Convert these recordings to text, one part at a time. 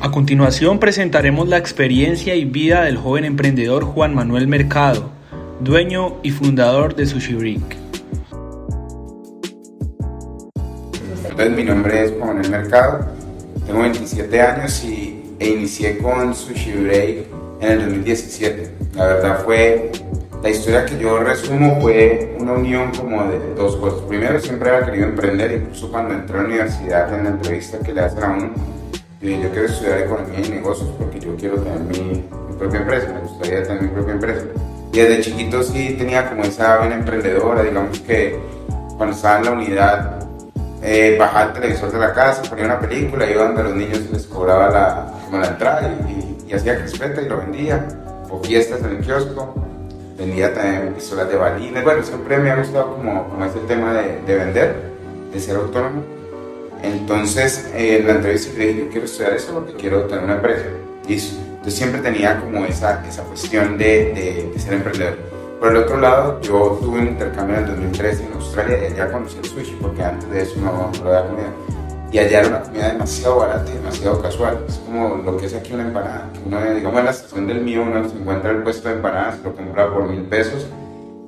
A continuación presentaremos la experiencia y vida del joven emprendedor Juan Manuel Mercado, dueño y fundador de Sushi Break. Entonces mi nombre es Juan Manuel Mercado, tengo 27 años y, e inicié con Sushi Break en el 2017. La verdad fue, la historia que yo resumo fue una unión como de dos cosas. Primero siempre había querido emprender, incluso cuando entré a la universidad en la entrevista que le hacen a uno, yo quiero estudiar economía y negocios porque yo quiero tener mi, mi propia empresa, me gustaría tener mi propia empresa. Y desde chiquito sí tenía como esa vena emprendedora, digamos que cuando estaba en la unidad eh, bajaba el televisor de la casa, ponía una película, iba donde los niños les cobraba la, como la entrada y, y, hacía crispeta y lo vendía, o fiestas en el kiosco, vendía también pistolas de balines, bueno, siempre me ha gustado como, como ese tema de, de vender, de ser autónomo. Entonces, eh, la entrevista le dije, yo quiero estudiar eso porque quiero tener una empresa. Y entonces siempre tenía como esa, esa cuestión de, de, de ser emprendedor. Por el otro lado, yo tuve un intercambio en el 2013 en Australia y allá conocí el sushi porque antes de eso no, había comido. Y allá era una comida demasiado barata y demasiado casual. Es como lo que es aquí una empanada. Que uno, digamos, en la estación del mío, uno se encuentra el puesto de empanadas, lo compra por mil pesos.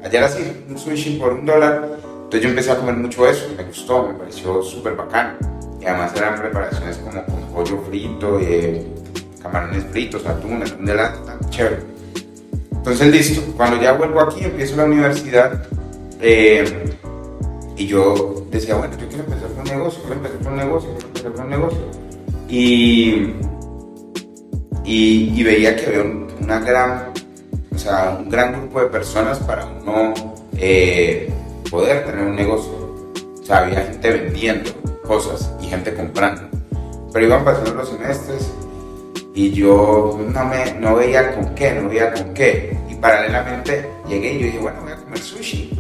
Allá era así, un sushi por un dólar. Entonces yo empecé a comer mucho eso me gustó, me pareció súper bacano. Y además eran preparaciones como con pollo frito, eh, camarones fritos, atún, atún de lata, chévere. Entonces, listo, cuando ya vuelvo aquí, empiezo la universidad eh, y yo decía, bueno, yo quiero empezar con un negocio, quiero empezar con un negocio, quiero empezar con un negocio. Y, y, veía que había un, gran, o sea, un gran grupo de personas para uno eh, poder tener un negocio. O sea, había gente vendiendo cosas y gente comprando. Pero iban pasando los semestres y yo no, me, no veía con qué, no veía con qué. Y paralelamente llegué y yo dije, bueno, voy a comer sushi.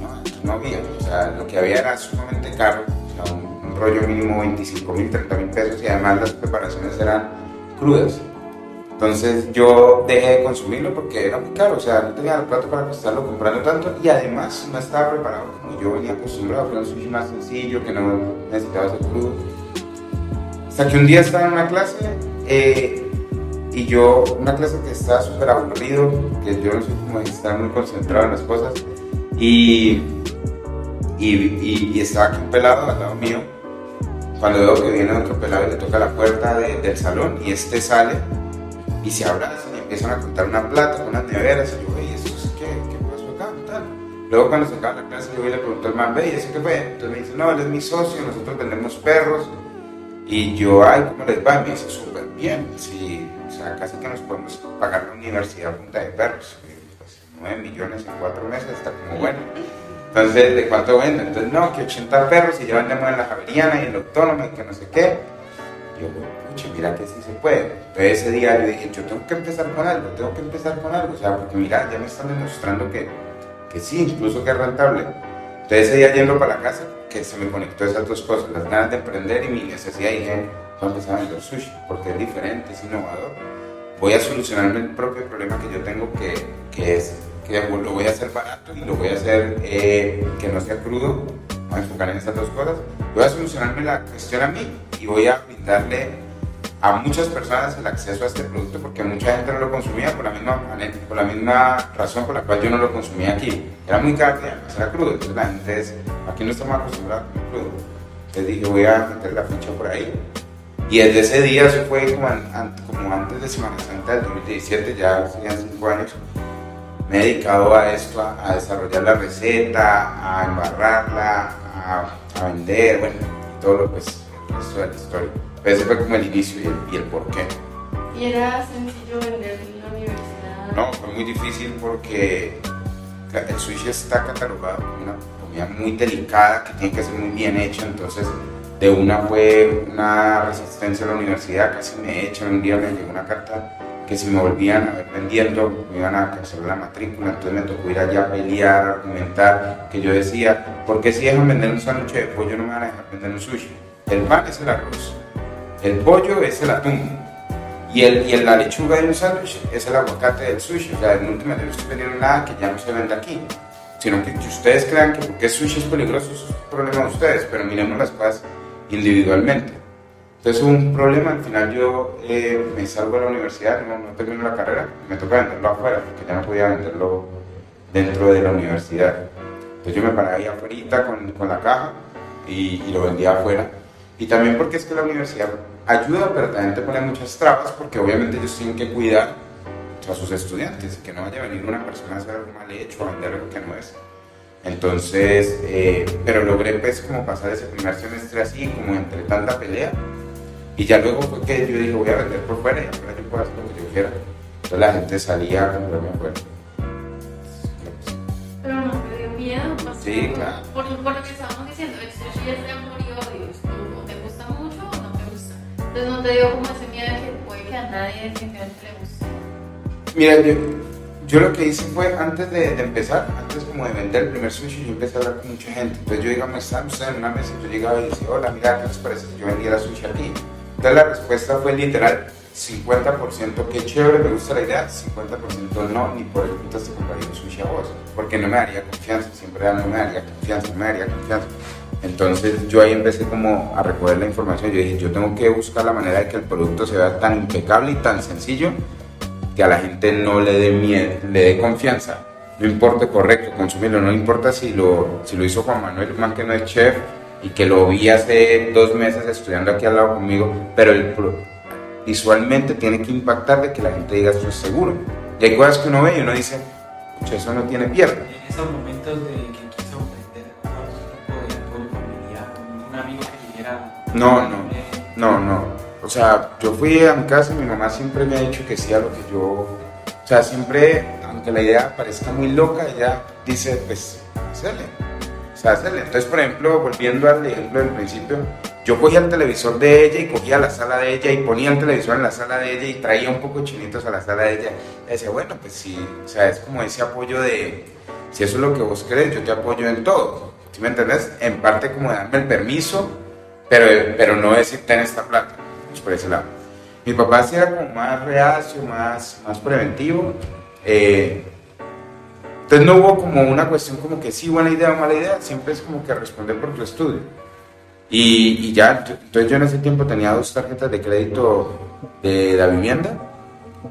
No, no había, o sea, lo que había era sumamente caro, o sea, un, un rollo mínimo 25 mil, 30 mil pesos y además las preparaciones eran crudas. Entonces yo dejé de consumirlo porque era muy caro, o sea, no tenía el plato para estarlo comprando tanto y además no estaba preparado como yo venía acostumbrado, fue un sushi más sencillo, que no necesitaba ser crudo. Hasta que un día estaba en una clase eh, y yo, una clase que estaba súper aburrido, que yo no soy como estar muy concentrado en las cosas, y, y, estaba aquí un pelado al lado mío, cuando veo que viene otro pelado y le toca la puerta de, del salón, y este sale y se abrazan y empiezan a contar una plata con unas neveras, y yo, oye, ¿eso es qué? ¿Qué pasó acá? Tal. Luego cuando se acaba la clase, yo voy le pregunto al man, ¿y eso qué fue? Entonces me dice, no, él es mi socio, nosotros vendemos perros, y yo, ay, ¿cómo les va? Me dice, súper bien, sí, o sea, casi que nos podemos pagar la universidad punta de perros. Pues, 9 millones en 4 meses, está como bueno. Entonces, ¿de cuánto venden? Entonces, no, que 80 perros y ya vendemos en la Javeriana y en la Autónoma y que no sé qué. Yo, mira que sí se puede. Entonces, ese día yo dije, yo tengo que empezar con algo, tengo que empezar con algo. O sea, porque mira, ya me están demostrando que, que sí, incluso que es rentable. Entonces, ese día yendo para la casa, que se me conectó esas dos cosas, las ganas de emprender y mi necesidad. Y dije, voy a empezar a vender sushi, porque es diferente, es innovador. Voy a solucionarme el propio problema que yo tengo, que, que es que lo voy a hacer barato y lo voy a hacer eh, que no sea crudo. Voy a enfocar en estas dos cosas. Voy a solucionarme la cuestión a mí y voy a brindarle a muchas personas el acceso a este producto porque mucha gente no lo consumía por la misma, por la misma razón por la cual yo no lo consumía aquí. Era muy caro y además era crudo. Entonces la gente es, aquí no estamos acostumbrados a comer crudo. Entonces dije, voy a meter la ficha por ahí. Y desde ese día, eso fue como, an, como antes de Semana Santa del 2017, ya serían cinco años, me he dedicado a esto, a, a desarrollar la receta, a embarrarla, a, a, vender, bueno, todo lo pues, el resto de la historia. Ese fue como el inicio y el, y el porqué. ¿Y era sencillo vender en la universidad? No, fue muy difícil porque el sushi está catalogado como una comida muy delicada que tiene que ser muy bien hecha, entonces de una fue una resistencia a la universidad, casi me echan, un día me llegó una carta que si me volvían a ver vendiendo me iban a cancelar la matrícula, entonces me tocó ir allá a pelear, a argumentar, que yo decía, ¿por qué si dejan vender un sándwich de pollo no me van a dejar vender un sushi? El pan es el arroz, el pollo es el atún, y, el, y la lechuga de un sándwich es el aguacate del sushi, o sea, en última no estoy nada que ya no se vende aquí, sino que, ustedes crean que porque sushi es peligroso, es un problema de ustedes, pero miremos las cosas individualmente. Entonces hubo un problema, al final yo eh, me salgo de la universidad, no, no termino la carrera, me toca venderlo afuera, porque ya no podía venderlo dentro de la universidad. Entonces yo me paraba ahí afuera con, con la caja y, y, lo vendía afuera. Y también porque es que la universidad ayuda, pero también te pone muchas trabas, porque obviamente ellos tienen que cuidar a sus estudiantes, que no vaya a venir una persona a hacer algo mal hecho, a vender algo que no es. Entonces, eh, pero logré pues como pasar ese primer semestre así, como entre tanta pelea. Y ya luego fue que yo dije, voy a vender por fuera y ahora yo puedo hacer lo que yo quiera. Entonces la gente salía a comprarme afuera. Pero no te dio miedo, Sí, claro. Por, por lo que estábamos diciendo, el sushi es de amor Entonces no te dio como ese miedo que puede que a nadie definitivamente le guste. Mira, yo, yo lo que hice fue, antes de, de, empezar, antes como de vender el primer sushi, yo empecé a hablar con mucha gente. Entonces yo digamos, estaban ustedes en una mesa, yo llegaba y decía, hola, mira, ¿qué les parece que yo vendiera sushi aquí? Entonces la respuesta fue literal, 50% que chévere, me gusta la idea, 50% no, ni por el puto te compraría un sushi a vos, porque no me daría confianza, siempre no me daría confianza, no me daría confianza. Entonces yo ahí empecé como a recoger la información, yo dije, yo tengo que buscar la manera de que el producto se vea tan impecable y tan sencillo que a la gente no le dé miedo, le dé confianza. No importa, correcto, consumirlo, no importa si lo, si lo hizo Juan Manuel, más que no es chef, y que lo vi hace dos meses estudiando aquí al lado conmigo, pero el, visualmente tiene que impactar de que la gente diga esto es seguro. Y hay cosas que uno ve y uno dice, eso no tiene pierna. En esos momentos de que No, no, no, no. O sea, yo fui a mi casa y mi mamá siempre me ha dicho que sí a lo que yo... O sea, siempre, aunque la idea parezca muy loca, ella dice, pues, hacerle. O sea, hacerle. Entonces, por ejemplo, volviendo al ejemplo del principio, yo cogía el televisor de ella y cogía la sala de ella y ponía el televisor en la sala de ella y traía un poco chinitos a la sala de ella. Y decía, bueno, pues sí, o sea, es como ese apoyo de, si eso es lo que vos crees, yo te apoyo en todo. ¿Sí me entendés? En parte como de darme el permiso, pero, pero no decir, ten esta plata. Pues por ese lado. Mi papá sí era como más reacio, más, más preventivo. Eh, entonces no hubo como una cuestión como que sí, buena idea o mala idea, siempre es como que responder por tu estudio. Y, y ya, entonces yo en ese tiempo tenía dos tarjetas de crédito de la vivienda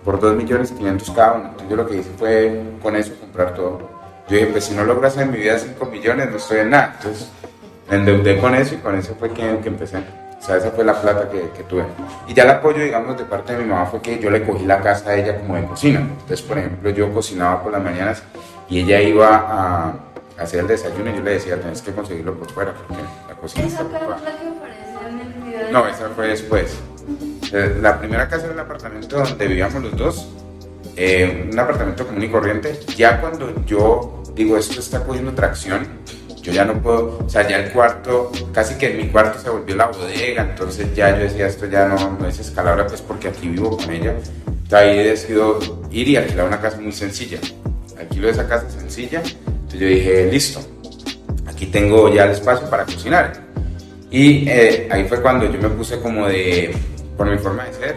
por 2 millones 500 cada una. Entonces yo lo que hice fue con eso comprar todo. Yo dije, pues si no logras en mi vida 5 millones, no estoy en nada. Entonces me endeudé con eso y con eso fue que, que empecé. O sea, esa fue la plata que, que, tuve. Y ya el apoyo, digamos, de parte de mi mamá fue que yo le cogí la casa a ella como de cocina. Entonces, por ejemplo, yo cocinaba por las mañanas y ella iba a hacer el desayuno y yo le decía, tenés que conseguirlo por fuera porque la cocina ¿Esa está es video? de- No, esa fue después. Eh, La primera casa era el apartamento donde vivíamos los dos, eh, un apartamento común y corriente. Ya cuando yo digo esto está cogiendo tracción, yo ya no puedo, o sea, ya el cuarto, casi que en mi cuarto se volvió la bodega, entonces ya yo decía esto ya no, no es escalable, pues porque aquí vivo con ella. Entonces ahí he decidido ir y alquilar una casa muy sencilla. Alquilo esa casa sencilla, entonces yo dije, listo, aquí tengo ya el espacio para cocinar. Y eh, ahí fue cuando yo me puse como de, por mi forma de ser,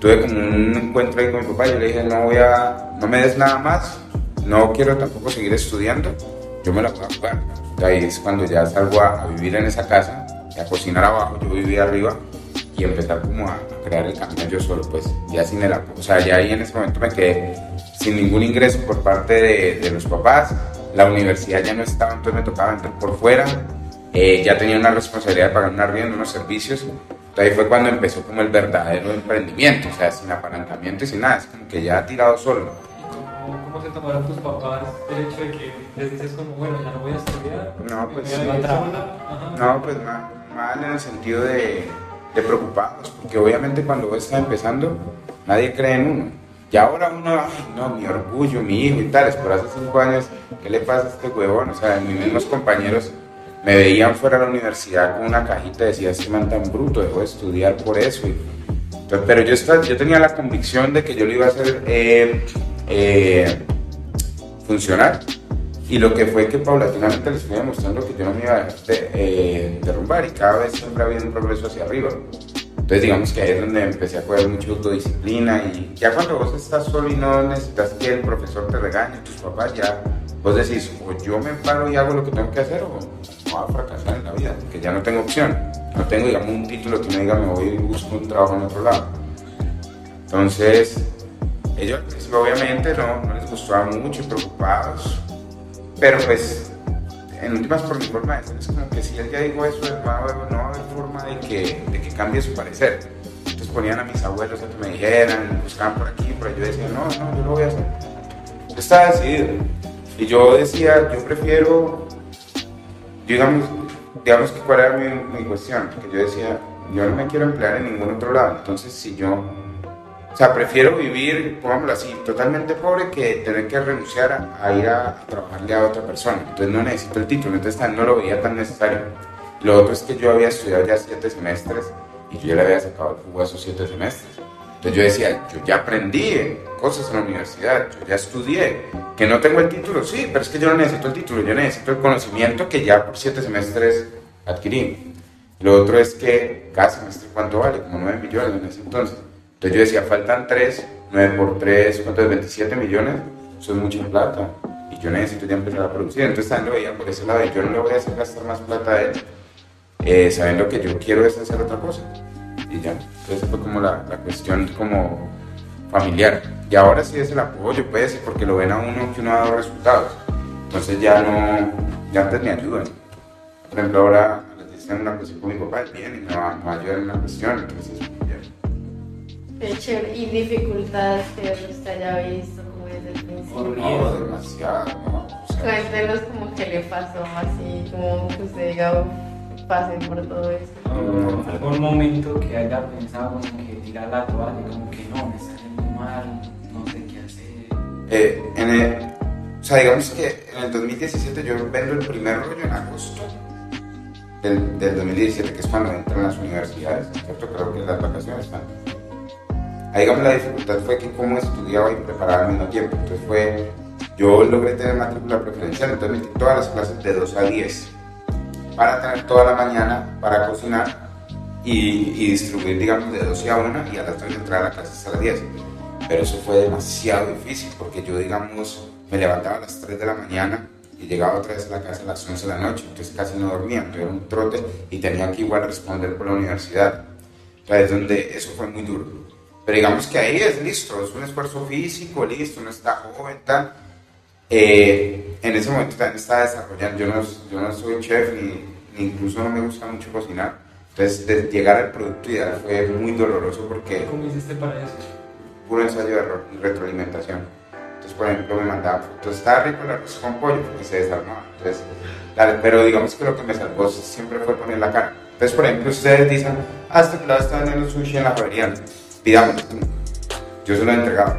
tuve como un encuentro ahí con mi papá, yo le dije, no voy a, no me des nada más, no quiero tampoco seguir estudiando, yo me la voy a jugar. Y ahí es cuando ya salgo a, a vivir en esa casa, a cocinar abajo, yo vivía arriba y empezar como a, crear el camino yo solo, pues ya sin el apoyo, o sea, ya ahí en ese momento me quedé sin ningún ingreso por parte de, de los papás, la universidad ya no estaba, entonces me tocaba entrar por fuera, eh, ya tenía una responsabilidad de pagar un arriendo, unos servicios. Entonces ahí fue cuando empezó como el verdadero emprendimiento, o sea, sin apalancamiento y sin nada, es como que ya tirado solo. ¿Cómo, ¿Cómo se tomaron tus papás el hecho de que les dices como, bueno, ya no voy a estudiar? No, pues sí. No, pues mal, mal en el sentido de, de preocupados, porque obviamente cuando vos estás empezando, nadie cree en uno. Y ahora uno, ay, no, mi orgullo, mi hijo y tales, pero hace cinco años, ¿qué le pasa a este huevón? O sea, mis mismos compañeros me veían fuera de la universidad con una cajita y decía, este man tan bruto, dejó de estudiar por eso. Y, entonces, pero yo, estaba- yo tenía la convicción de que yo lo iba a hacer eh, eh, funcionar. Y lo que fue que paulatinamente les fui demostrando que yo no me iba a dejar de, eh, derrumbar y cada vez siempre había un progreso hacia arriba. Entonces digamos que ahí es donde empecé a coger mucha autodisciplina y ya cuando vos estás solo y no necesitas que el profesor te regañe, tus papás ya, vos decís, o yo me paro y hago lo que tengo que hacer o voy a fracasar en la vida, que ya no tengo opción. no tengo, digamos, un título que me diga me voy y busco un trabajo en otro lado. Entonces, ellos obviamente no, no les gustaba mucho, preocupados, pero pues en últimas por mi forma de ser es como que si él ya dijo eso, no va no va a haber forma de que, de que cambie su parecer. Entonces ponían a mis abuelos a que me dijeran, buscaban por aquí, por yo decía, no, no, yo lo voy a hacer. Estaba decidido. Y yo decía, yo prefiero, digamos, digamos que cuál era mi, mi cuestión, que yo decía, yo no me quiero emplear en ningún otro lado, entonces si yo o sea, prefiero vivir, pongámoslo así, totalmente pobre que tener que renunciar a, a ir a, trabajarle a otra persona. Entonces no necesito el título, entonces no lo veía tan necesario. Lo otro es que yo había estudiado ya siete semestres y yo ya le había sacado el jugo a esos siete semestres. Entonces yo decía, yo ya aprendí cosas en la universidad, yo ya estudié, que no tengo el título, sí, pero es que yo no necesito el título, yo necesito el conocimiento que ya por siete semestres adquirí. Lo otro es que cada semestre, ¿cuánto vale? Como 9 millones en ese entonces. Entonces yo decía, faltan 3, 9 por 3, ¿cuánto es? 27 millones, eso es mucha plata. Y yo necesito ya empezar a producir. Entonces también lo veía por ese lado. Y yo no le voy a hacer gastar más plata a él, eh, sabiendo que yo quiero es hacer otra cosa. Y ya, entonces fue como la, la cuestión como familiar. Y ahora sí es el apoyo, pues, porque lo ven a uno que uno ha dado resultados. Entonces ya no, ya antes me ayudan. Por ejemplo, ahora les dicen una cuestión con mi papá, viene y me va, a ayudar en una cuestión. Entonces. Qué chévere. ¿Y dificultades que usted haya visto como desde el principio? No, demasiado, ¿no? O sea, Cuéntenos como que le pasó así, como que usted diga, "Uf, pasé por todo esto. O algún momento que haya pensado como que tirar la toalla, como que no, me está yendo mal, no sé qué hacer. eh, en el, o sea, digamos que en el 2017 yo vendo el primer rollo en agosto del, del 2017, que es cuando entran las universidades, ¿cierto? Creo que las vacaciones están. Ahí, digamos, la dificultad fue que cómo estudiaba y preparaba al mismo tiempo. Entonces fue, yo logré tener matrícula preferencial, entonces metí todas las clases de 2 a 10 para tener toda la mañana para cocinar y, y distribuir, digamos, de 12 a 1 y a las 3 entrar a clases a las 10. Pero eso fue demasiado difícil porque yo, digamos, me levantaba a las 3 de la mañana y llegaba otra vez a la casa a las 11 de la noche, entonces casi no dormía, entonces era un trote y tenía que igual responder por la universidad. Entonces, donde eso fue muy duro. Pero digamos que ahí es listo, es un esfuerzo físico, listo, uno está joven, tal. Eh, en ese momento también estaba desarrollando, yo no, yo no soy chef ni, ni incluso no me gusta mucho cocinar. Entonces, de llegar al producto ideal fue muy doloroso porque ¿Cómo hiciste para eso? puro ensayo de error retroalimentación. Entonces, por ejemplo, me mandaba, entonces estaba rico el arroz con pollo porque se desarmaba. Entonces, pero digamos que lo que me salvó siempre fue poner la cara. Entonces, por ejemplo, ustedes dicen, ah, este pelado está vendiendo sushi en la Javeriana, pidámoslo. Yo se lo entregaba.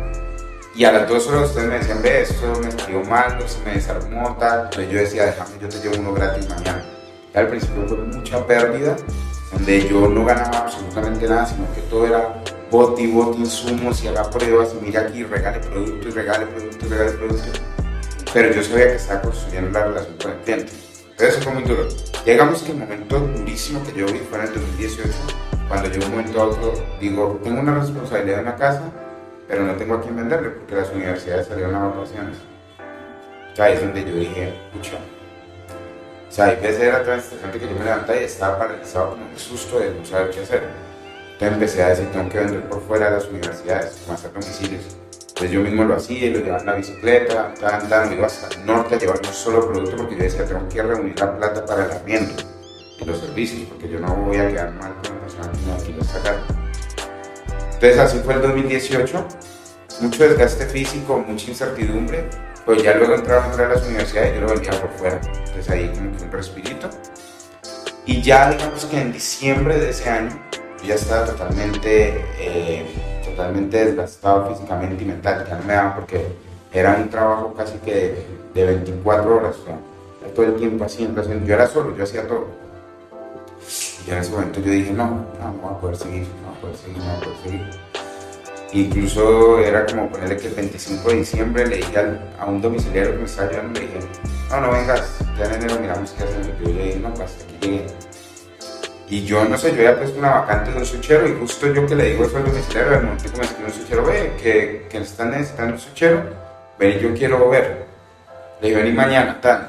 Y a las dos horas ustedes me decían, ve, esto me salió mal, se me desarmó, tal. Entonces yo decía, déjame, yo te llevo uno gratis mañana. Y al principio fue mucha pérdida, donde yo no ganaba absolutamente nada, sino que todo era bote y bote insumos y haga pruebas y mira aquí, regale producto y regale producto y regale producto. Pero yo sabía que estaba construyendo la relación con el cliente. Entonces eso fue muy duro. Llegamos que el momento durísimo que yo vi fue en el 2018, cuando yo un momento a otro digo, tengo una responsabilidad en la casa, pero no tengo a quién venderle porque las universidades salieron a vacaciones. O sea, ahí es donde yo dije, pucha. O sea, hay veces era tan estresante que yo me levantaba y estaba paralizado con un susto de no saber qué hacer. Entonces empecé a decir, tengo que vender por fuera de las universidades, como hacer domicilios. Entonces yo mismo lo hacía lo llevaba en la bicicleta, tan, me iba hasta el norte a llevar un solo producto porque yo decía, tengo que reunir la plata para el arriendo los servicios, porque yo no voy a quedar mal con la persona que no quiero sacar. Entonces así fue el 2018, mucho desgaste físico, mucha incertidumbre, pero ya luego entraron a las universidades y yo lo vendía por fuera. Entonces ahí como un respirito. Y ya digamos que en diciembre de ese año yo ya estaba totalmente, eh, totalmente desgastado físicamente y mental, ya no me daba porque era un trabajo casi que de, de 24 horas, todo el tiempo haciendo, yo era solo, yo hacía todo. Y en ese momento yo dije, no, no, no voy a poder seguir, no voy a poder seguir, no voy a poder seguir. Incluso era como ponerle que el 25 de diciembre le dije a un domiciliario que me estaba ayudando, le dije, no, no vengas, ya en enero miramos qué hacemos. Yo le dije, no, pues aquí llegué. Y yo no sé, yo había puesto una vacante de un suchero y justo yo que le digo eso al domiciliario, al momento que me escribió un suchero, ve, que, que están necesitando un suchero, ven yo quiero ver. Le dije, vení mañana, tal.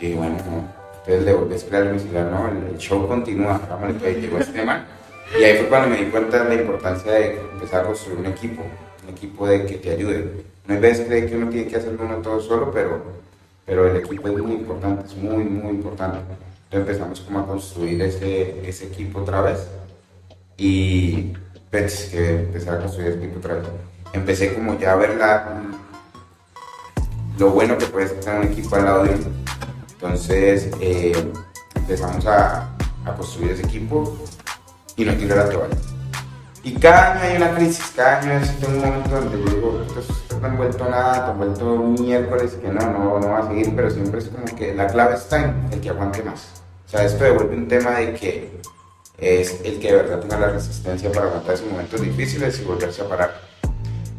Y bueno, no. Entonces le volví a escribir al domiciliario, no, el, show continúa, vamos, entonces llegó este man. Y ahí fue cuando me di cuenta de la importancia de empezar a construir un equipo, un equipo de que te ayude. No hay veces cree que uno tiene que hacerlo uno todo solo, pero, pero el equipo es muy importante, es muy, muy importante. Entonces empezamos como a construir ese, ese equipo otra vez y pues que empezar a construir ese equipo otra vez. Empecé como ya a ver la, lo bueno que puede tener un equipo al lado de uno. Entonces eh, empezamos a, construir ese equipo y no tiré la toalla. Y cada año hay una crisis, cada año es un momento donde yo digo, esto no han vuelto nada, te han vuelto miércoles, que no, no, no va a seguir, pero siempre es como que la clave está en el que aguante más. O sea, esto devuelve un tema de que es el que de verdad tenga la resistencia para aguantar esos momentos difíciles y volverse a parar.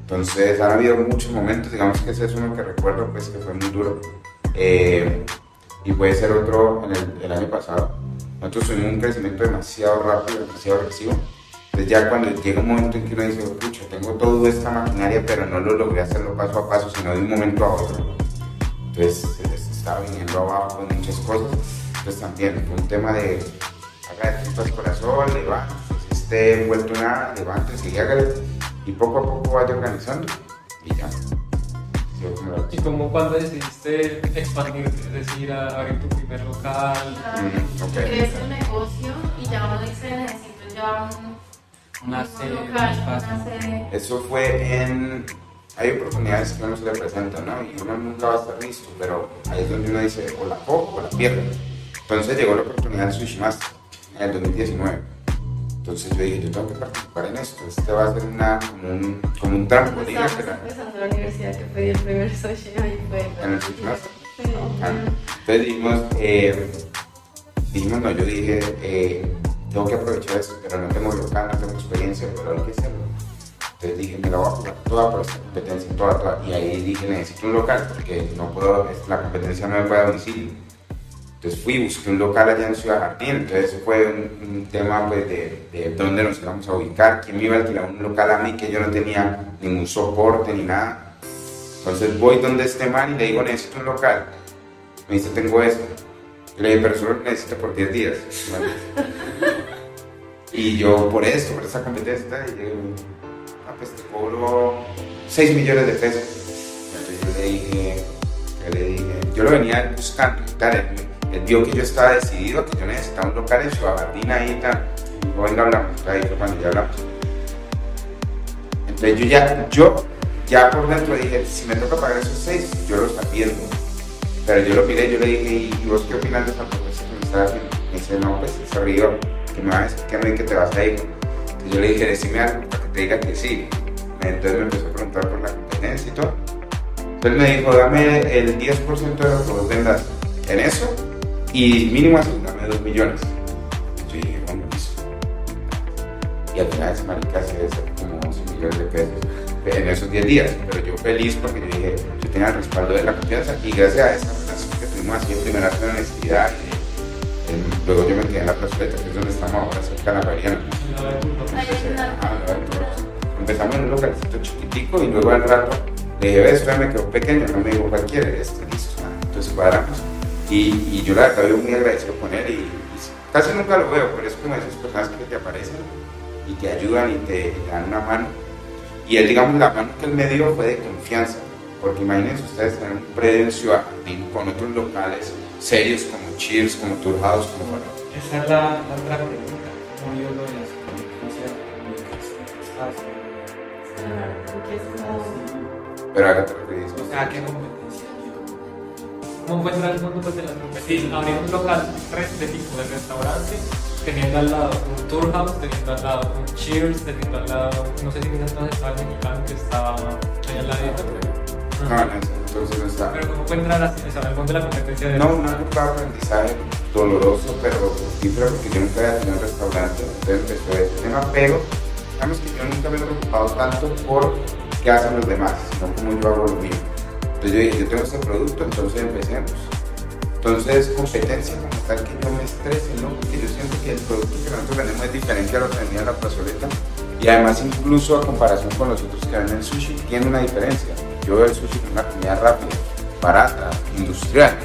Entonces han habido muchos momentos, digamos que ese es uno que recuerdo, pues que fue muy duro. Eh, y puede ser otro en el, año pasado. Nosotros tuvimos un crecimiento demasiado rápido, demasiado agresivo entonces ya cuando llega un momento en que uno dice, pucha, tengo toda esta maquinaria, pero no lo logré hacerlo paso a paso, sino de un momento a otro. Entonces se estaba viniendo abajo en muchas cosas. Entonces también fue un tema de, haga de corazón, levante, si esté envuelto en nada, levántese y hágale. Y poco a poco vaya organizando y ya. ¿Y como cuando decidiste expandirte, es decir, abrir tu primer local? Mm, okay. Crees un negocio y ya uno dice, necesito ya un una serie, un Eso fue en... Hay oportunidades que uno se le presentan, ¿no? Y uno nunca va a estar listo, pero ahí es donde uno dice, o la cojo o la pierdo. Entonces llegó la oportunidad del Sushi Master en el 2019. Entonces yo dije, yo tengo que participar en esto. Este va a ser una, como, un, como un trampolín. Estábamos empezando la universidad que fue el primer sushi ahí fue. En el. Sí. Ah, entonces dijimos, eh, dijimos, no, yo dije, eh, tengo que aprovechar eso, pero no tengo local, no tengo experiencia, pero hay que hacerlo. Entonces dije, me la voy a jugar toda por esta competencia, toda, toda. Y ahí dije, necesito un local, porque no puedo, la competencia no me puede a domicilio. Entonces fui, busqué un local allá en Ciudad Jardín, entonces fue un, tema pues, de, de, dónde nos íbamos a ubicar, quién me iba a alquilar un local a mí que yo no tenía ningún soporte ni nada. Entonces voy donde esté mal y le digo, necesito un local. Me dice, tengo esto. Le dije, pero solo necesito por 10 días. y yo por eso, por esa competencia, y yo, ah, pues te cobro 6 millones de pesos. Entonces yo le dije, yo lo venía buscando tal. Él, vio que yo estaba decidido, que yo necesitaba un local en Ciudad ahí y tal. Y venga, hablamos, ahí fue cuando ya hablamos. Entonces yo ya, yo ya por dentro dije, si me toca pagar esos 6, yo lo está viendo pero yo lo miré, yo le dije, ¿y vos qué opinas de esa propuesta que me está haciendo? Me dice, no, pues se rió, que me va a decir que, me, que te vas a ir. Yo le dije, decime algo para que te diga que sí. Entonces me empezó a preguntar por la competencia y todo. Entonces me dijo, dame el 10% de lo que vos vendas en eso y mínimo así, dame 2 millones. Yo dije, bueno, listo. Y al final ese marica se como 11 millones de pesos en esos 10 días. Pero yo feliz porque yo dije, yo tenía el respaldo de la confianza y gracias a esa relación que tuvimos así en primera con honestidad, eh, luego yo me quedé en la plazoleta, que es donde estamos ahora, cerca de la Mariana. Empezamos en un localcito chiquitico y luego al rato le dije, ves, me quedó pequeño, no me dijo, ¿cuál quieres? Este, listo. Entonces cuadramos. Y, y yo la verdad vivo muy agradecido con él y, y, casi nunca lo veo, pero es como esas personas que te aparecen y te ayudan y te, te dan una mano y él, digamos, la mano que él me dio fue de confianza, porque imagínense ustedes tener un predio en Ciudad con otros locales serios como Cheers, como Tour House, como bueno. Esa es la, la otra pregunta, como yo lo de las competencias Pero acá te referís. O sea, ¿qué competencia? ¿Cómo fue entrar al mundo pues, de las competencias? Abrir un local de tipo de restaurante teniendo al lado un tour house, teniendo al lado un cheers, teniendo al lado, no sé si quizás no estaba el mexicano que estaba ahí al lado. No, no, entonces no está. Pero ¿cómo fue entrar así, o sea, al fondo de la competencia de No, no fue aprendizaje doloroso, pero fructífero porque yo nunca había tenido un restaurante, entonces empezó ese tema, pero digamos que yo nunca me he preocupado tanto por qué hacen los demás, sino como yo hago lo mío. Entonces yo dije, yo tengo este producto, entonces empecemos. Entonces, competencia como tal que yo me estrese, ¿no? Porque yo siento que el producto que nosotros vendemos es diferente a lo que vendía la plazoleta. Y además, incluso a comparación con los otros que venden sushi, tiene una diferencia. Yo veo el sushi como una comida rápida, barata, industrial.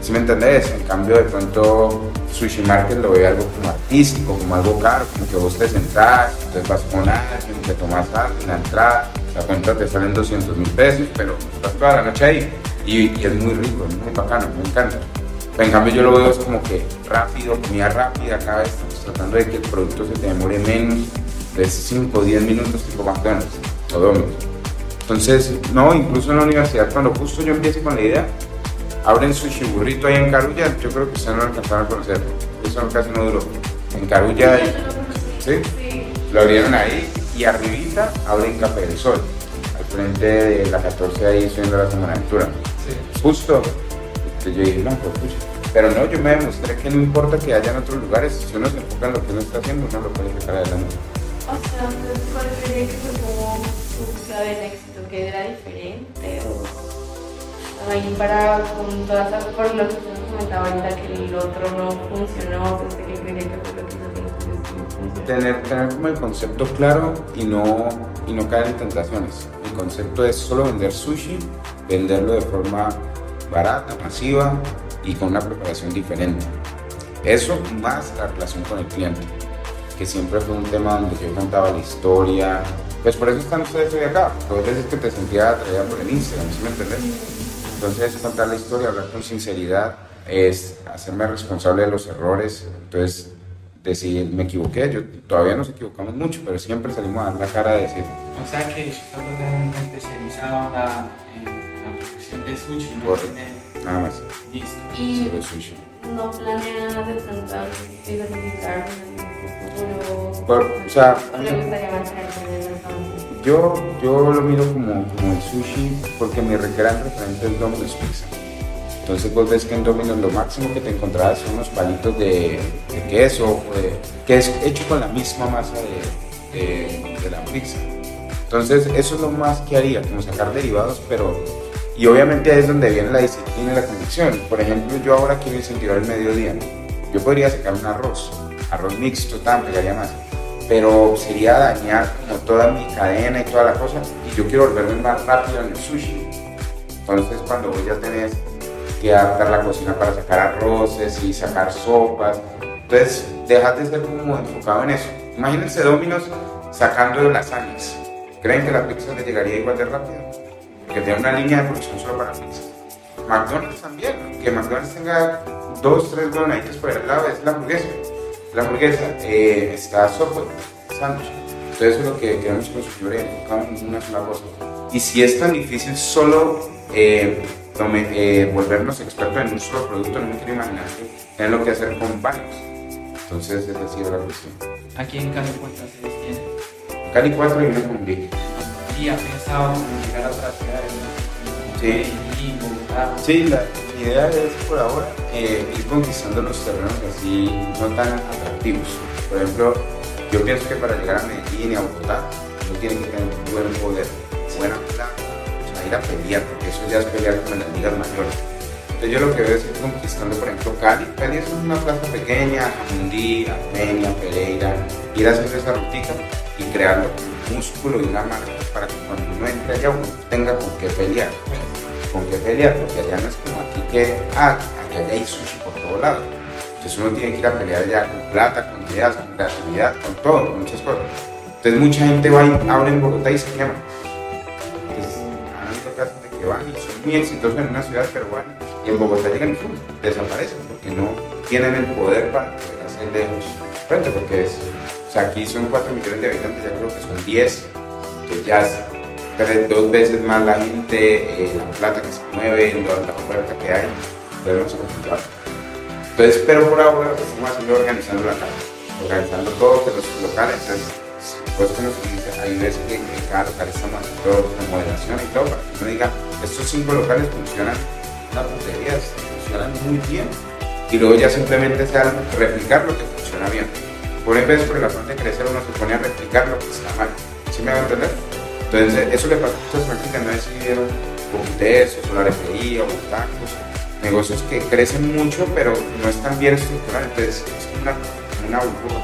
¿Sí me entendés? En cambio, de pronto, Sushi Market lo ve algo como artístico, como algo caro, como que vos te sentás, entonces vas con alguien, te tomas algo en la entrada, la cuenta te salen 200 mil pesos, pero estás toda la noche ahí y, y es muy rico, es muy bacano, me encanta. En cambio, yo lo veo es como que rápido, comida rápida, cada vez estamos tratando de que el producto se te demore menos de 5 o 10 minutos, tipo McDonald's o Domino's. Entonces, no, incluso en la universidad, cuando justo yo empiezo con la idea, abren sushi burrito ahí en Carulla, yo creo que ustedes no alcanzaron a conocerlo, eso casi no duró. En Carulla, lo. ¿sí? Sí. Lo abrieron ahí y arribita abren Café del Sol, al frente de la 14 ahí subiendo la Semana Aventura. Sí. Justo, entonces yo dije, no, pues pucha. Pero no, yo me demostré que no importa que haya en otros lugares, si uno se enfoca en lo que uno está haciendo, uno lo puede sacar adelante. O sea, entonces, ¿cuál creería que fue como su clave del éxito? ¿Que era diferente o ahí para con todas esas fórmulas que usted comentaba ahorita que el otro no funcionó? ¿Usted qué creería que fue lo que Tener, tener como el concepto claro y no, y no caer en tentaciones. El concepto es solo vender sushi, venderlo de forma barata, masiva y con una preparación diferente. Eso más la relación con el cliente, que siempre fue un tema donde yo contaba la historia. Pues por eso están ustedes hoy acá, porque veces que te sentía atraída por el Instagram, ¿sí me entendés? Entonces contar la historia, hablar con sinceridad, es hacerme responsable de los errores, entonces decir, me equivoqué, yo todavía nos equivocamos mucho, pero siempre salimos a dar la cara de decir, O sea que solo tienen especializado en la, en la producción de sushi, no tienen nada más, listo. Y sobre sushi. no planean de pronto diversificar en el futuro. Por- o sea. Yo, yo lo miro como, como el sushi porque mi gran referente es Domino's Pizza. Entonces vos ves que en Domino's lo máximo que te encontrabas son unos palitos de, queso, de- que es hecho con la misma masa de la pizza. Entonces eso es lo más que haría, como sacar derivados, pero... Y obviamente ahí es donde viene la disciplina y la convicción. Por ejemplo, yo ahora quiero incentivar el mediodía. Yo podría sacar un arroz, arroz mixto, tan pegaría más pero sería dañar como toda mi cadena y toda la cosa y yo quiero volverme más rápido en el sushi. Entonces cuando vos ya tenés que adaptar la cocina para sacar arroces y sacar sopas, entonces dejas de ser como enfocado en eso. Imagínense Domino's sacando lasañas. ¿Creen que la pizza le llegaría igual de rápido? Porque tiene una línea de producción solo para pizza. McDonald's también, que McDonald's tenga dos, tres donaditos por el lado, es la hamburguesa. La hamburguesa eh, está software, sándwich. Entonces eso es lo que queremos con su enfocado en una sola cosa. Y si es tan difícil solo eh, eh, volvernos expertos en un solo producto, no me quiero imaginar que tener lo que hacer con varios. Entonces ha sido la cuestión. Aquí en Cali cuántas sedes tienen. Cali 4 y una con Big. Y ha pensado en llegar a otras ciudades, ¿no? Sí. Bogotá. Sí, la idea es por ahora eh, ir conquistando los terrenos así no tan atractivos. Por ejemplo, yo pienso que para llegar a Medellín y a Bogotá uno tiene que tener buen poder, buena plata, ir a pelear, porque eso ya es pelear con las ligas mayores. Entonces yo lo que veo es ir conquistando, por ejemplo, Cali. Cali es una plaza pequeña, Jamundí, Armenia, Pereira, ir haciendo esa rutica y creando un músculo y una marca para que cuando uno entre allá uno tenga con qué pelear con qué pelear, porque allá no es como aquí que, ah, allá hay sushi por todo lado. Entonces uno tiene que ir a pelear allá con plata, con ideas, con creatividad, con todo, con muchas cosas. Entonces mucha gente va y abre en Bogotá y se quema. Muy exitosos en una ciudad, pero van y en Bogotá llegan y desaparecen porque no tienen el poder para poder hacer lejos frente, porque aquí son 4 millones de habitantes, ya creo que son 10, entonces ya es tres, dos veces más la gente, eh, la plata que se mueve, la, la oferta que hay, debemos complicado. Entonces, pero por ahora lo que haciendo organizando la casa, organizando todos los locales, entonces, pues que nos dice, hay veces que, que cada local todo con moderación y todo, para que uno diga, estos cinco locales funcionan, una putería, funcionan muy bien, y luego ya simplemente sea replicar lo que funciona bien. Por ejemplo, por el afán de crecer uno se pone a replicar lo que está mal, ¿sí me va a entender? Entonces, eso le pasó a muchas franquicias, no decidieron Bogotés, o Solar FI, o Tacos, negocios que crecen mucho, pero no están bien estructurados, entonces es una, una burbuja,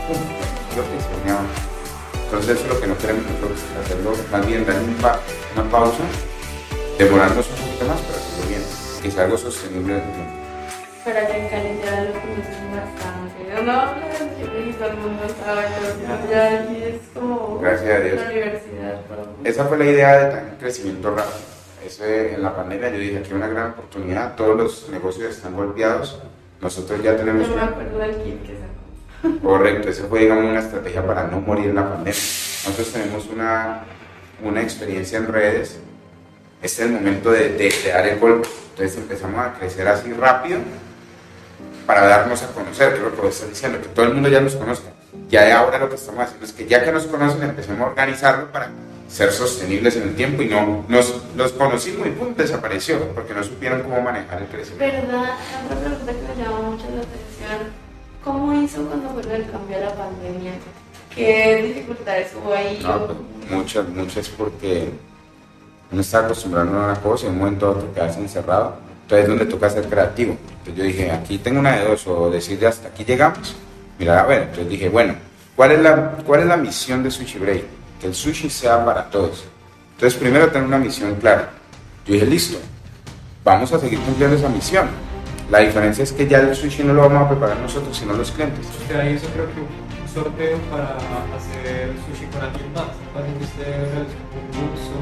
lo que se. Entonces, eso es lo que no queremos nosotros, hacerlo más bien, dar una pausa, demorarnos un poquito más, pero hacerlo bien, que sea algo sostenible en el tiempo. pero allá en Cali ya lo bastante. No, no, todo el mundo sabe, pero ya aquí es como Gracias a Dios. la universidad. Esa fue la idea de tener crecimiento rápido. En la pandemia yo dije, aquí hay una gran oportunidad, todos los negocios están golpeados, nosotros ya tenemos Yo me una... acuerdo del kit que sacó. Correcto, esa fue digamos una estrategia para no morir en la pandemia. Nosotros tenemos una, una experiencia en redes, es el momento de, de- de dar el golpe, entonces empezamos a crecer así rápido para darnos a conocer, que lo que estás diciendo, que todo el mundo ya nos conozca. Ya de ahora lo que estamos haciendo es que ya que nos conocen empecemos a organizarlo para ser sostenibles en el tiempo y no nos los conocimos y pum, desapareció porque no supieron cómo manejar el crecimiento. ¿Verdad? Otra pregunta que me llama mucho la atención. ¿Cómo hizo cuando fue el cambio a la pandemia? ¿Qué dificultades hubo ahí? No, pues, muchas, muchas porque uno está acostumbrado a una cosa y en un momento a otro quedarse encerrado. Entonces es donde toca ser creativo. Entonces yo dije, aquí tengo una de dos, o decir hasta aquí llegamos. Mira, a ver, entonces dije, bueno, ¿cuál es la, cuál es la misión de Sushi Break? Que el sushi sea para todos. Entonces primero tener una misión clara. Yo dije, listo, vamos a seguir cumpliendo esa misión. La diferencia es que ya el sushi no lo vamos a preparar nosotros, sino los clientes. Usted ahí creo que un sorteo para hacer sushi con alguien más. Cuando usted realizó un concurso.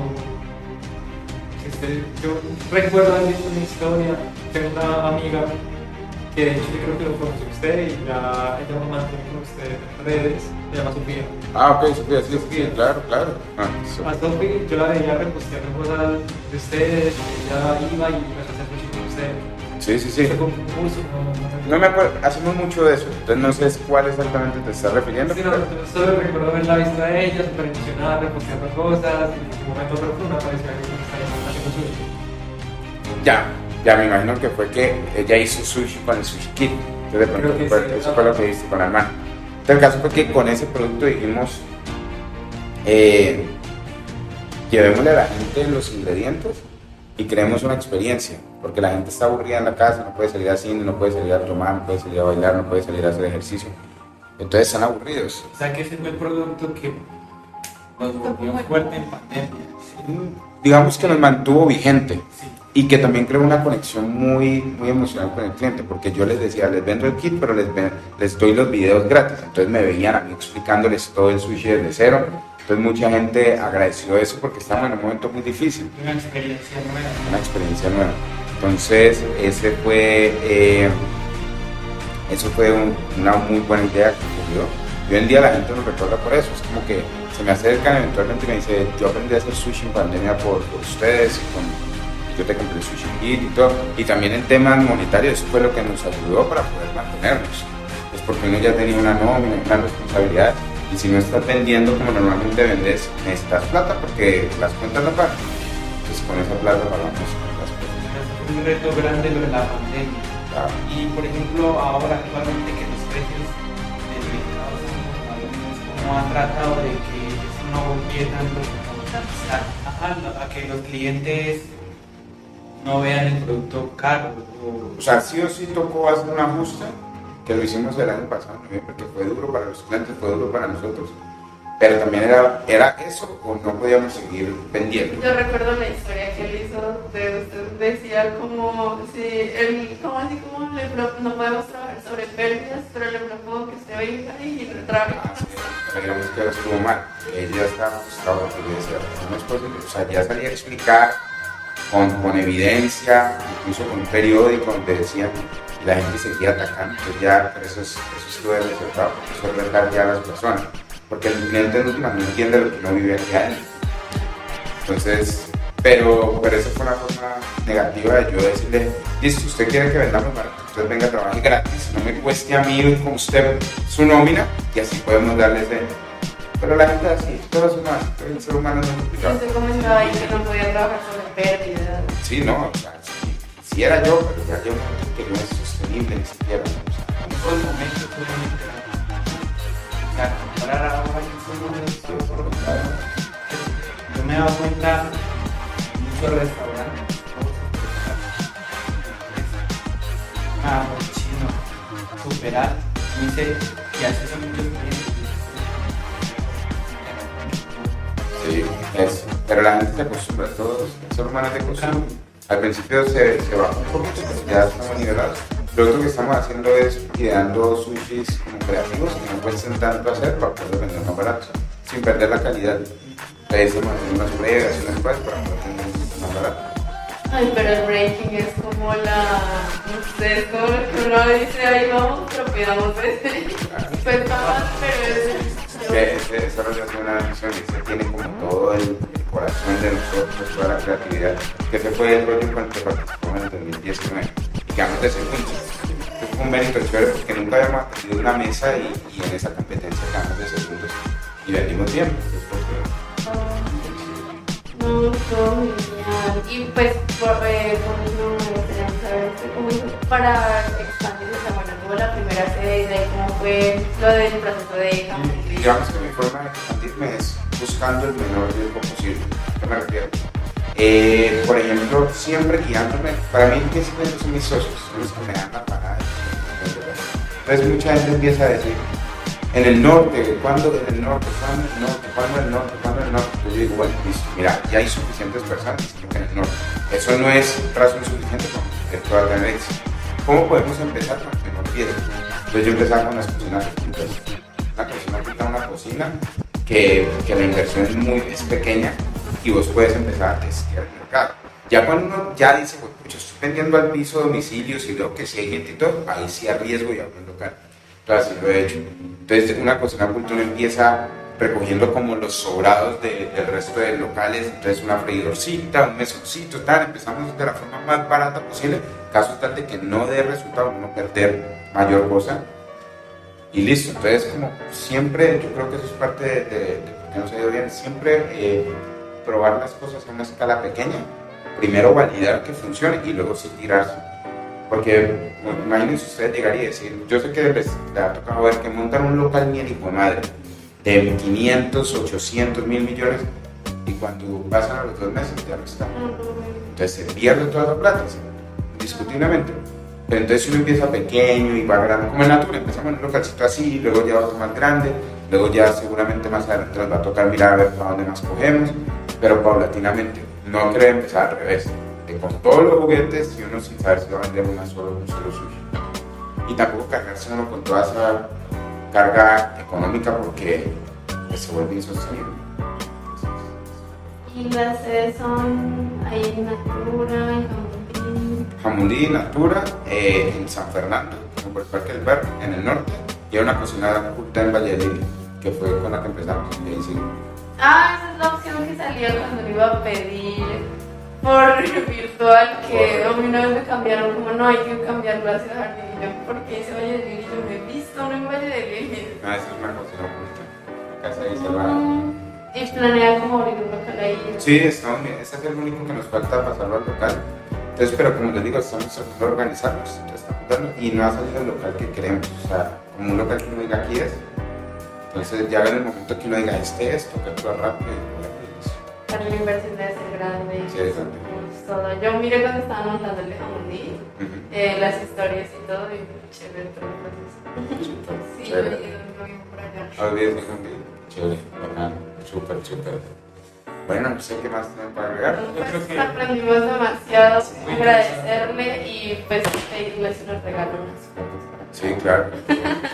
Este, yo recuerdo haber visto una historia de una amiga que de hecho yo creo que lo conoció usted y ya ella lo mantiene con usted en redes, se llama Sofía. Ah, ok, Sofía, sí, sí, claro, claro. Ah, so- A Sofía yo la veía reposteando cosas de ustedes, ella iba y empezó a hacer sushi con usted. Sí, sí, sí. Hizo un concurso, no, me acuerdo, hacemos mucho de eso, entonces no sé cuál exactamente te estás refiriendo. Sí, no, pero- solo recuerdo haberla visto a ella, súper emocionada, reposteando cosas, y en un momento otro una ahí que está haciendo sushi. Ya, ya me imagino que fue que ella hizo sushi con el sushi kit. Entonces de pronto fue- sí, eso fue lo que hice con la hermana. Entonces el caso fue que con ese producto dijimos, eh, llevémosle a la gente los ingredientes y creemos una experiencia, porque la gente está aburrida en la casa, no puede salir al cine, no puede salir a tomar, no puede salir a bailar, no puede salir a hacer ejercicio. Entonces están aburridos. O sea que ese fue el producto que nos volvió fuerte en pandemia. digamos que nos mantuvo vigente Sí. y que también creó una conexión muy, muy emocional con el cliente, porque yo les decía, les vendo el kit, pero les, ven- les doy los videos gratis. Entonces me veían a mí explicándoles todo el sushi desde cero. Entonces mucha gente agradeció eso porque estábamos en un momento muy difícil, Una experiencia nueva. una experiencia nueva. Entonces ese fue, eh, eso fue un- una muy buena idea que ocurrió. Y hoy en día la gente nos recuerda por eso. Es como que se me acercan eventualmente y me dice, yo aprendí a hacer sushi en pandemia por, por ustedes, y con, yo te compré el sushi kit y todo. Y también en temas monetarios, eso fue lo que nos ayudó para poder mantenernos. Es porque uno ya tenía una nómina, una responsabilidad. Y si no estás vendiendo como normalmente vendes, necesitas plata porque las cuentas no pagan. Entonces con esa plata pagamos las cosas. Es un reto grande lo de la pandemia. Claro. Y por ejemplo, ahora actualmente que los precios del mercado son como altos, ¿cómo han tratado de que eso no golpee tanto a- a que los clientes no vean el producto caro? o- O sea, sí o sí tocó hacer un ajuste, que lo hicimos el año pasado, en noviembre, que fue duro para los clientes, fue duro para nosotros. Pero también era, era eso o no podíamos seguir vendiendo. Yo recuerdo la historia que él hizo de usted decía como si él como así como le no podemos trabajar sobre pérdidas, pero le propongo que usted venga y trabaje. Ah, sí, digamos que estuvo mal. Ella estaba frustrada porque decía, no es posible. O sea, ya salía a explicar con, con evidencia, incluso con un periódico donde decían, la gente seguía atacando. Entonces ya, pero eso es, eso es todo el resultado, eso es verdad ya a las personas. Porque el cliente en últimas no entiende lo que no vive aquí adentro. Entonces, pero, pero esa fue una forma negativa de yo decirle, listo, si usted quiere que vendamos barato, entonces venga a trabajar gratis, no me cueste a mí con usted su nómina y así podemos darle ese... Pero la gente es así, todos son así, el ser humano es complicado. Usted comentaba ahí que no podía trabajar sobre pérdidas. Sí, no, o sea, si, si era yo, pero ya momento que no sostenible ni siquiera. O sea, en todo momento entrar. O sea, comprar ahora por ejemplo, yo me he dado cuenta en muchos restaurantes, ah, chino, superar, me dice, y así son muchos clientes. Sí, es, pero la gente se acostumbra, todos, el ser humano se acostumbra. Al principio se, se baja un poquito, ya estamos nivelados. Lo otro que estamos haciendo es ideando sushis como creativos que no cuesten tanto hacer para poder vender más barato, sin perder la calidad. Ahí estamos haciendo unas pruebas y unas cosas para poder vender más barato. Ay, pero el breaking es como la. No sé, es como que uno dice, ahí vamos, tropeamos ese. Cuenta más, pero es. desarrollo de una misión y se tiene como todo el corazón de nosotros, toda la creatividad, que se fue el rollo en cuanto participamos en el 2019 quedamos de. Entonces fue un mérito chévere porque nunca habíamos atendido una mesa y, y en esa competencia quedamos de segundos y vendimos bien. Entonces, fue- No, todo genial. Y pues, por, eh, por me gustaría saber para expandir, o sea, bueno, tuvo la primera sede, de cómo fue lo del proceso de. Digamos que mi forma de expandirme es buscando el menor riesgo posible. ¿A qué me refiero? Eh, por ejemplo, siempre guiándome, para mí principalmente son mis socios, son los que me dan la parada. Entonces mucha gente empieza a decir, en el norte, ¿cuándo en el norte? ¿Cuándo en el norte? ¿Cuándo en el norte? ¿Cuándo en el norte? Yo digo, bueno, listo, mira, ya hay suficientes personas que en el norte. Eso no es razón suficiente para que pueda tener éxito. ¿Cómo podemos empezar con que no riesgo? Entonces yo empezaba con las cocinas. Una cocina una cocina que, que la inversión es muy es pequeña y vos puedes empezar a testear el mercado. Ya cuando uno ya dice, pues pucha, estoy vendiendo al piso domicilios y veo que si hay gente y todo, ahí sí arriesgo y abro un local. Entonces así lo he hecho. Entonces una cocina oculta uno empieza recogiendo como los sobrados de- del resto de locales, entonces una freidorcita, un mesoncito, tal, empezamos de la forma más barata posible, caso tal de que no dé resultado, no perder mayor cosa, y listo. Entonces, como siempre, yo creo que eso es parte de, de, de qué no se bien, siempre eh, probar las cosas a una escala pequeña, primero validar que funcione y luego sí tirarse. Porque bueno, imagínense ustedes llegar y decir, yo sé que les, ha tocado ver que montan un local bien hijo de madre, de 500, 800 mil millones, y cuando pasan a los dos meses ya no. Entonces se pierde toda la plata, ¿sí? Pero entonces uno empieza pequeño y va grande, como en natura, empezamos en un localcito así, luego ya otro más grande, luego ya seguramente más adelante nos va a tocar mirar a ver para dónde más cogemos, pero paulatinamente. No querer empezar al revés, de con todos los juguetes y uno sin saber si va a vender una solo, un solo suyo. Y tampoco cargarse uno con toda esa carga económica porque pues, se vuelve insostenible. Y las sedes son ahí en Natura, en Campín. Jamundí, Natura, eh, en San Fernando, por el Parque del Barrio, en el norte, y hay una cocina oculta en Valladolid, que fue con la que empezamos. Y ahí sí. Ah, esa es la opción que salía cuando me iba a pedir por virtual, que a mí una vez me cambiaron, como no, hay que cambiarlo hacia jardín. Y yo, ¿por qué ese Valladolid? Y yo me he visto uno en Valladolid. Ah, esa es una cocina oculta. Casa ahí cerrada. Mm, Y planea como abrir un local ahí. Sí, estamos bien. Ese es el único que nos falta pasarlo al local. Entonces, pero como les digo, estamos tratando de organizarnos, entonces estamos dando, y no ha salido el local que queremos. O sea, como un local que uno diga aquí es. Entonces, ya en el momento que uno diga este es, toca actuar rápido y. Para la inversión debe ser grande. Sí, exacto. Pues, todo. Yo miré cuando estaban montando el de Jamundí, eh, las historias y todo, y chévere todo el proceso. Sí, yo Chévere. no vivo por allá. Olvídate de Jamundí. Chévere, bacán, súper, súper. Bueno, no sé qué más tienen para agregar. Pues aprendimos demasiado, agradecerle y pues pedirles unos regalos. Sí, claro.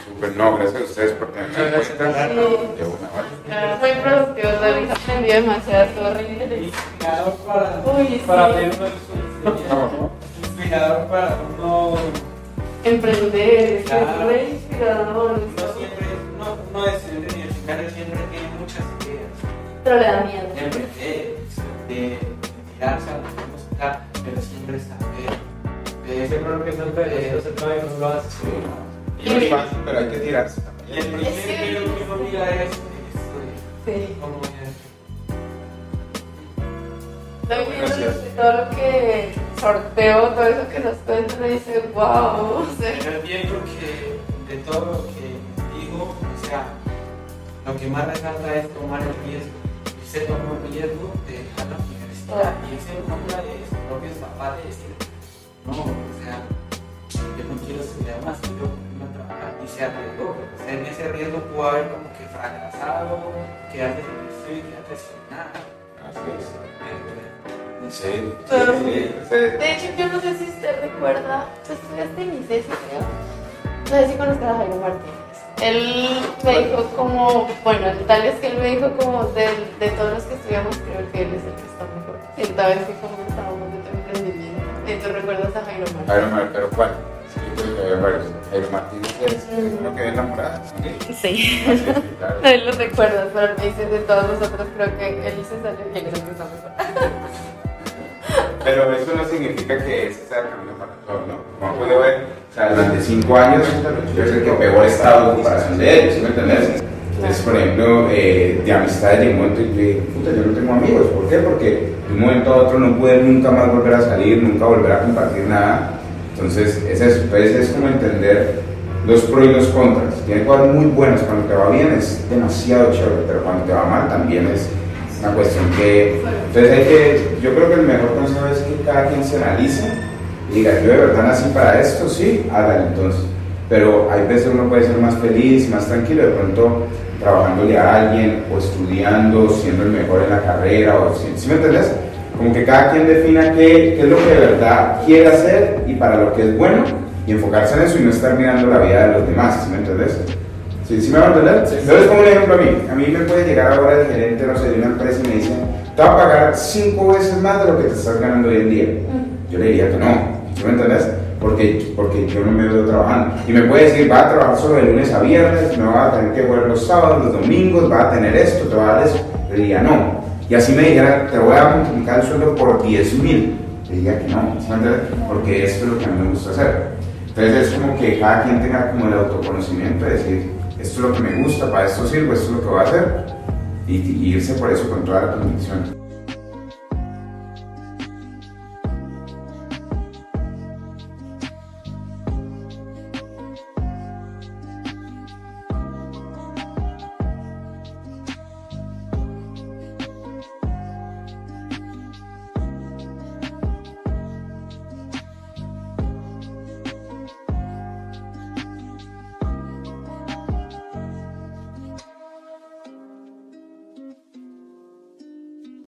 Súper, no, gracias a ustedes por tenerme en cuenta. gracias. De una, vale. Ah, Muy productivo, David. Aprendí demasiado, estuvo re interesante. Inspirador para, Uy, sí. Para No, no. inspirador para uno, Emprender, es Claro. re inspirador. uno siempre, uno de estudiante universitario siempre tiene. Pero le da miedo. de emprender, de, de tirarse a la música, pero siempre saber. De Yo creo que eso es eso todavía no lo hace. Y no es fácil, pero hay que tirarse Y el también. primer video que uno mira es, es de Sí. cómo es. Estoy viendo Gracias. todo lo que sorteo, todo eso que nos cuentan y dice, wow. O sea, Pero es bien porque de todo lo que digo, o sea, lo que más resalta es tomar el riesgo. Y se tomó el riesgo de dejar la universidad y irse en contra de sus propios papás de decir, no, o sea, yo no quiero estudiar más, quiero ponerme a trabajar. Y se arriesgó, o sea, en ese riesgo pudo haber como que fracasado, quedarse sin estudio y quedarse sin nada. Así es. Pero, Sí, sí, Pero- sí, sí. De hecho, yo no sé si usted recuerda, tú estudiaste en ICESI, creo. No sé si conozcas a Jairo Martínez. Él me dijo como, bueno, tal vez que él me dijo como de, de todos los que estudiamos, creo que él es el que está mejor. Sienta vez que como estábamos de tu emprendimiento. ¿Y tú recuerdas a Jairo Martínez? Jairo Mar- pero ¿cuál? Sí, creo había varios. Jairo Martínez es uno que enamorada. ¿sí? Sí. Ah, sí, claro. No lo recuerdas, pero él me dice de todos nosotros, creo que él se y él es el que está mejor. Pero eso no significa que ese sea el camino para todos, ¿no? Como puedo ver, o sea, durante cinco años yo soy el que peor estado en comparación de ellos, ¿sí me entiendes? Entonces, por ejemplo, eh, de amistades de un momento y dije, puta, yo no tengo amigos. ¿Por qué? Porque de un momento a otro no pude nunca más volver a salir, nunca volver a compartir nada. Entonces, es. Entonces, es como entender los pros y los contras. Tiene cosas muy buenas. Cuando te va bien es demasiado chévere, pero cuando te va mal también es una cuestión que... Entonces, hay que, yo creo que el mejor consejo es que cada quien se analice y diga, yo de verdad nací para esto, sí, hágalo entonces. Pero hay veces uno puede ser más feliz, más tranquilo, de pronto trabajándole a alguien o estudiando, siendo el mejor en la carrera, o ¿sí, ¿sí me entiendes? Como que cada quien defina qué, qué es lo que de verdad quiere hacer y para lo que es bueno y enfocarse en eso y no estar mirando la vida de los demás, ¿sí me entiendes? ¿Sí, sí me va a entender? Yo les pongo un ejemplo a mí. A mí me puede llegar ahora el gerente, no sé, de una empresa y me dice, te va a pagar cinco veces más de lo que te estás ganando hoy en día. Yo le diría que no, ¿sí me entendés? Porque, porque yo no me veo trabajando. Y me puede decir, va a trabajar solo de lunes a viernes, me va a tener que jugar los sábados, los domingos, va a tener esto, te va a dar eso. Le diría no. Y así me dijera, te voy a multiplicar el sueldo por 10 mil. Le diría que no, ¿sí me entiendes? Porque esto es lo que a mí me gusta hacer. Entonces es como que cada quien tenga como el autoconocimiento de decir, esto es lo que me gusta, para esto sirvo, esto es lo que voy a hacer. Y, y irse por eso con toda la convicción.